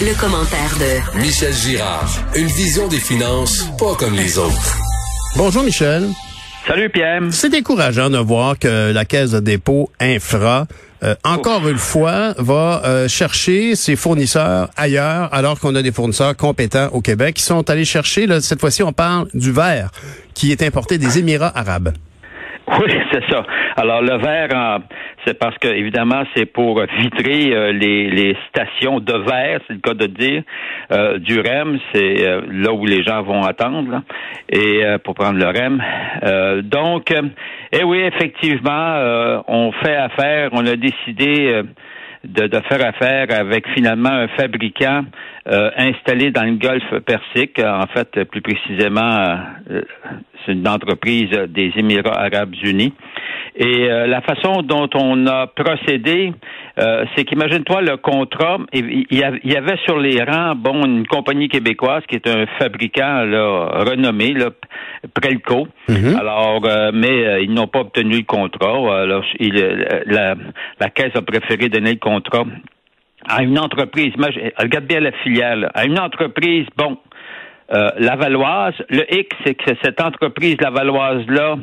Le, commentaire de Michel Girard. Une vision des finances pas comme les autres. Bonjour Michel. Salut Pierre. C'est décourageant de voir que la Caisse de dépôt infra euh, encore une fois, va euh, chercher ses fournisseurs ailleurs, alors qu'on a des fournisseurs compétents au Québec qui sont allés chercher, là, cette fois-ci, on parle du verre qui est importé des Émirats arabes. Oui, c'est ça. Alors le verre, c'est parce que évidemment c'est pour vitrer euh, les, stations de verre, c'est le cas de dire, euh, du REM, c'est euh, là où les gens vont attendre, et pour prendre le REM. donc, eh oui, effectivement, on fait affaire, on a décidé de, faire affaire avec finalement un fabricant euh, installé dans le Golfe Persique. En fait, plus précisément, euh, c'est une entreprise des Émirats arabes unis. Et euh, la façon dont on a procédé, c'est qu'imagine-toi le contrat. Il y avait sur les rangs, bon, une compagnie québécoise qui est un fabricant là, renommé, là, Prelco. Mhm. Alors, euh, mais ils n'ont pas obtenu le contrat. Alors, il, la, la caisse a préféré donner le contrat à une entreprise. Regarde bien la filiale. À une entreprise, bon, la Valoise. Le X, c'est que cette entreprise Valoise là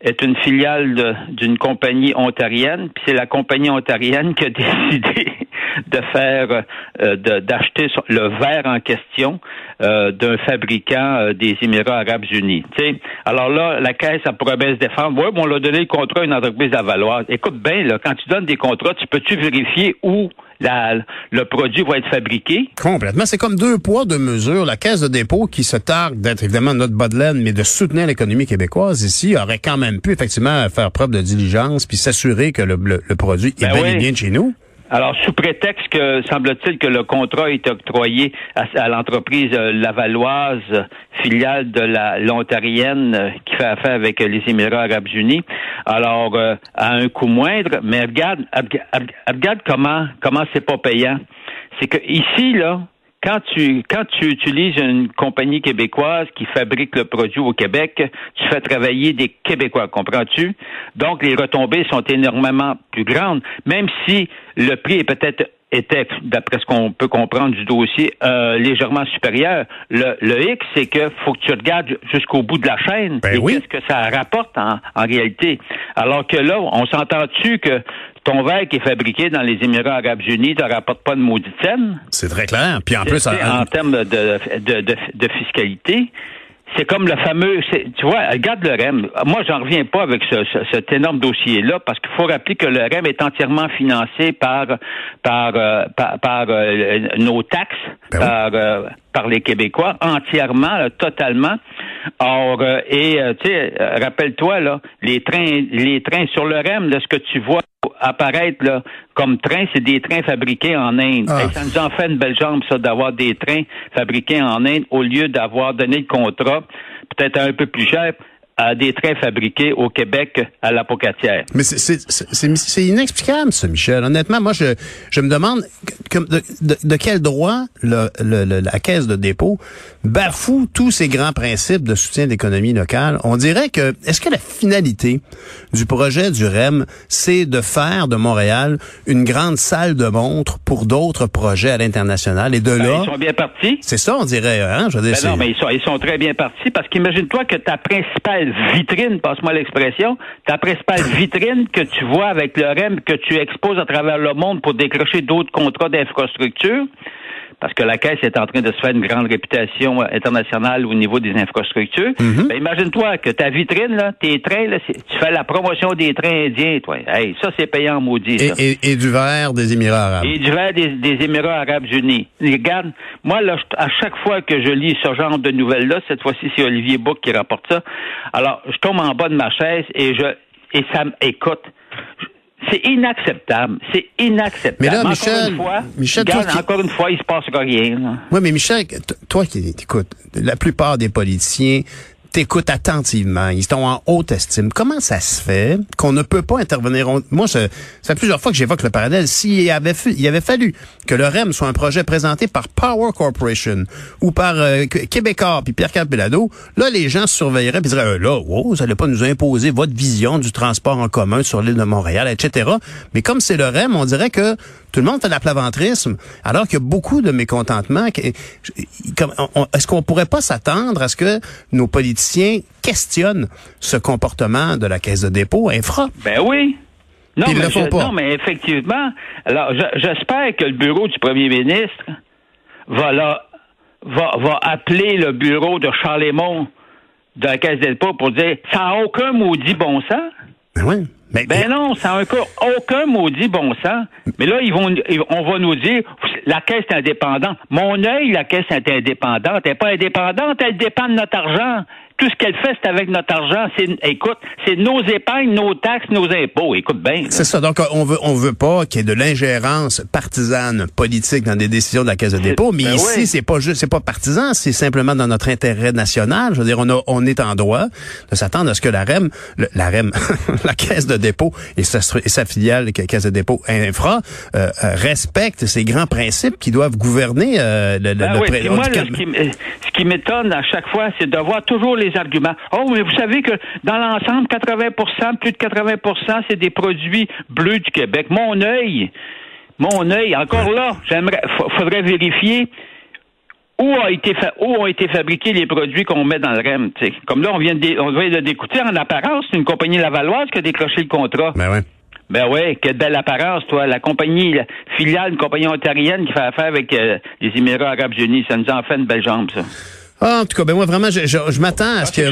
est une filiale d'une compagnie ontarienne, puis c'est la compagnie ontarienne qui a décidé de faire, euh, d'acheter le verre en question euh, d'un fabricant euh, des Émirats arabes unis. sais, Alors là, la Caisse, elle pourrait bien se défendre. Oui, bon, on l'a donné le contrat à une entreprise à Valois. Écoute bien, là, quand tu donnes des contrats, tu peux-tu vérifier où le produit va être fabriqué? Complètement. C'est comme deux poids, deux mesures. La Caisse de dépôt, qui se targue d'être évidemment notre bas de laine, mais de soutenir l'économie québécoise ici, aurait quand même pu effectivement faire preuve de diligence puis s'assurer que le, produit est ben bel et bien de chez nous. Alors, sous prétexte que, semble-t-il, que le contrat est octroyé à, l'entreprise euh, lavalloise, filiale de la l'Ontarienne, euh, qui fait affaire avec les Émirats arabes unis, alors euh, à un coût moindre, mais regarde, regarde comment comment c'est pas payant. C'est que ici, là, quand tu quand tu utilises une compagnie québécoise qui fabrique le produit au Québec, tu fais travailler des Québécois, comprends-tu? Donc les retombées sont énormément plus grandes, même si le prix est peut-être était, d'après ce qu'on peut comprendre du dossier, euh, légèrement supérieur. Le, le X, c'est que faut que tu regardes jusqu'au bout de la chaîne. Ben et Qu'est-ce que ça rapporte en, en réalité? Alors que là, on s'entend-tu que ton verre qui est fabriqué dans les Émirats arabes unis ne rapporte pas de maudite scène? C'est très clair. Puis en plus, en, termes de, de, de, de fiscalité, c'est comme le fameux, tu vois, regarde le REM. Moi, j'en reviens pas avec ce, cet énorme dossier-là parce qu'il faut rappeler que le REM est entièrement financé par par euh, par, euh, nos taxes, ben par euh, par les Québécois, entièrement, totalement. Or, et tu sais, rappelle-toi là, les trains, les trains sur le REM, là, ce que tu vois apparaître là, comme train, c'est des trains fabriqués en Inde. Ah. ça nous en fait une belle jambe, ça, d'avoir des trains fabriqués en Inde au lieu d'avoir donné le contrat, peut-être un peu plus cher, à des trains fabriqués au Québec à la Pocatière. Mais c'est inexplicable, ça, Michel. Honnêtement, moi, je, je me demande de, de, de, quel droit le, le, la Caisse de dépôt bafoue tous ces grands principes de soutien de l'économie locale. On dirait que, est-ce que la finalité du projet du REM, c'est de faire de Montréal une grande salle de montre pour d'autres projets à l'international? Et de ben, là... Ils sont bien partis. C'est ça, on dirait, hein? Je veux dire, ben non, mais ils sont, ils sont très bien partis parce qu'imagine-toi que ta principale vitrine, passe-moi l'expression, ta principale vitrine que tu vois avec le REM, que tu exposes à travers le monde pour décrocher d'autres contrats d'infrastructure, parce que la Caisse est en train de se faire une grande réputation internationale au niveau des infrastructures. Mhm. Ben, imagine-toi que ta vitrine, là, tes trains, là, tu fais la promotion des trains indiens, toi. Hey, ça, c'est payant maudit. Et, et, du verre des Émirats arabes. Et du verre des, des Émirats arabes unis. Regarde, moi, là, à chaque fois que je lis ce genre de nouvelles-là, cette fois-ci, c'est Olivier Bouc qui rapporte ça. Alors, je tombe en bas de ma chaise et je et ça m'écoute. C'est inacceptable. C'est inacceptable. Mais là, Michel, Michel encore une fois, il se passe rien. Oui, mais Michel, toi qui écoute, la plupart des politiciens t'écoutent attentivement, ils sont en haute estime. Comment ça se fait qu'on ne peut pas intervenir? Moi, fait plusieurs fois que j'évoque le parallèle. S'il avait, avait fallu que le REM soit un projet présenté par Power Corporation ou par euh, Québécois puis Pierre Capelado, là, les gens surveilleraient et diraient, là, wow, vous allez pas nous imposer votre vision du transport en commun sur l'île de Montréal, etc. Mais comme c'est le REM, on dirait que Tout le monde fait de l'aplaventrisme, alors qu'il y a beaucoup de mécontentement. Est-ce qu'on pourrait pas s'attendre à ce que nos politiciens questionnent ce comportement de la Caisse de dépôt infra? Ben oui. Non, mais non, mais effectivement. Alors, j'espère que le bureau du premier ministre va, là, va, va appeler le bureau de Charlemont de la Caisse dépôt pour dire ça n'a aucun maudit bon sens. Ben oui. Ben non, ça n'a aucun maudit bon sens. Mais là, ils vont, on va nous dire, la caisse est indépendante. Mon œil, la caisse est indépendante. Elle n'est pas indépendante, elle dépend de notre argent tout ce qu'elle fait, c'est avec notre argent. C'est, écoute, c'est nos épargnes, nos taxes, nos impôts. Écoute bien. C'est ça. Donc, on veut, on veut pas qu'il y ait de l'ingérence partisane politique dans des décisions de la Caisse de dépôt. Mais ben ici, c'est pas juste, c'est pas partisan. C'est simplement dans notre intérêt national. Je veux dire, on a, on est en droit de s'attendre à ce que la REM, la REM, la Caisse de dépôt et sa, et sa filiale, Caisse de dépôt infra, euh, euh, respecte ces grands principes qui doivent gouverner euh, le, ben oui. moi, ce qui, ce qui m'étonne à chaque fois, c'est de voir toujours les arguments. Oh, mais vous savez que dans l'ensemble, 80% plus de 80 c'est des produits bleus du Québec. Mon œil, mon œil, encore là, j'aimerais, faudrait vérifier où, a été où ont été fabriqués les produits qu'on met dans le REM. Comme là, on vient de, on vient de d'écouter en apparence, c'est une compagnie lavalloise qui a décroché le contrat. Ben ouais. Ben oui, quelle belle apparence, toi. La compagnie la filiale, une compagnie ontarienne qui fait affaire avec euh, les Émirats arabes unis, ça nous en fait une belle jambe, ça. Ah, en tout cas, ben moi vraiment, je, je, m'attends à ce qu'il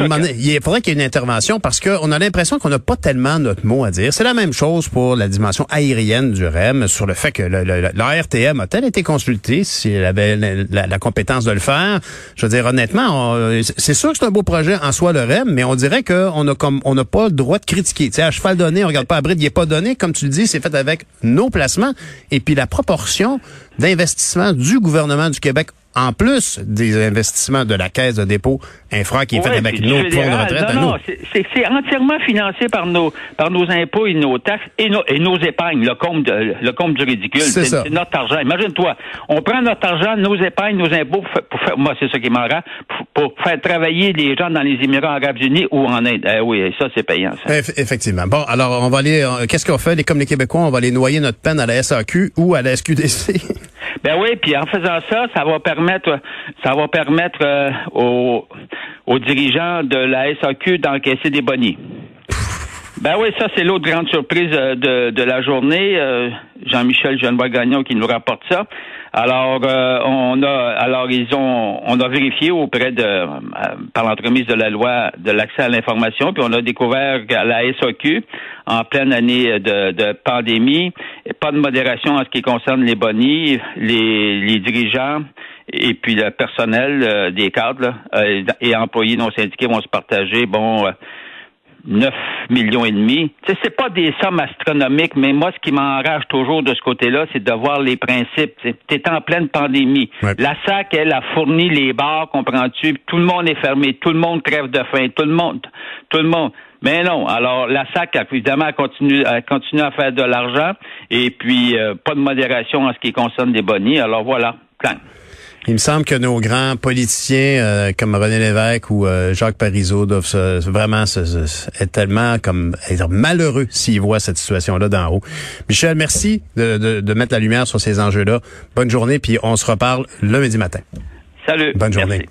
faudrait qu'il y ait une intervention parce qu'on a l'impression qu'on n'a pas tellement notre mot à dire. C'est la même chose pour la dimension aérienne du REM sur le fait que l'ARTM a-t-elle été consultée? Si elle avait la, compétence de le faire? Je veux dire honnêtement, c'est sûr que c'est un beau projet en soi le REM, mais on dirait qu'on a comme on n'a pas le droit de critiquer. Tu sais, à cheval donné, on regarde pas à bride, il est pas donné. Comme tu le dis, c'est fait avec nos placements et puis la proportion d'investissement du gouvernement du Québec en plus des investissements de la Caisse de dépôt infra qui est fait avec nos fonds de retraite non, C'est entièrement financé par nos par nos impôts et nos taxes et nos, et nos épargnes, le compte le compte du ridicule. C'est notre argent. Imagine-toi, on prend notre argent, nos épargnes, nos impôts pour faire, moi c'est ça qui m'en pour, pour, faire travailler les gens dans les Émirats arabes unis ou en Inde. Eh oui, ça c'est payant. Ça. Effectivement. Bon, alors on va aller euh, qu'est-ce qu'on fait? Les comme les Québécois, on va aller noyer notre peine à la SAQ ou à la SQDC. Ben oui, puis en faisant ça, ça va permettre, ça va permettre euh, aux, aux, dirigeants de la SAQ d'encaisser des bonnies. Ben oui, ça c'est l'autre grande surprise euh, de, de la journée. Euh, Jean-Michel Genevois-Gagnon qui nous rapporte ça. Alors, on a, alors ils ont, on a vérifié auprès de, par l'entremise de la loi de l'accès à l'information, puis on a découvert qu'à la SAQ, en pleine année de, de pandémie, pas de modération en ce qui concerne les bonnies, les, les dirigeants et puis le personnel euh, des cadres euh, et employés non syndiqués vont se partager, bon, 9 euh, millions et demi. Sais, c'est pas des sommes astronomiques, mais moi, ce qui m'enrage toujours de ce côté-là, c'est de voir les principes. Tu es en pleine pandémie. La SAC, elle, a fourni les bars, comprends-tu? Tout le monde est fermé, tout le monde crève de faim, tout le monde, tout le monde. Mais non. Alors, la SAC, évidemment, continue, continue à faire de l'argent et puis euh, pas de modération en ce qui concerne des bonnies. Alors voilà, plein. Il me semble que nos grands politiciens euh, comme René Lévesque ou euh, Jacques Parizeau doivent vraiment être tellement comme être malheureux s'ils voient cette situation-là d'en haut. Michel, merci de, de, mettre la lumière sur ces enjeux-là. Bonne journée, puis on se reparle le lundi matin. Salut. Bonne journée.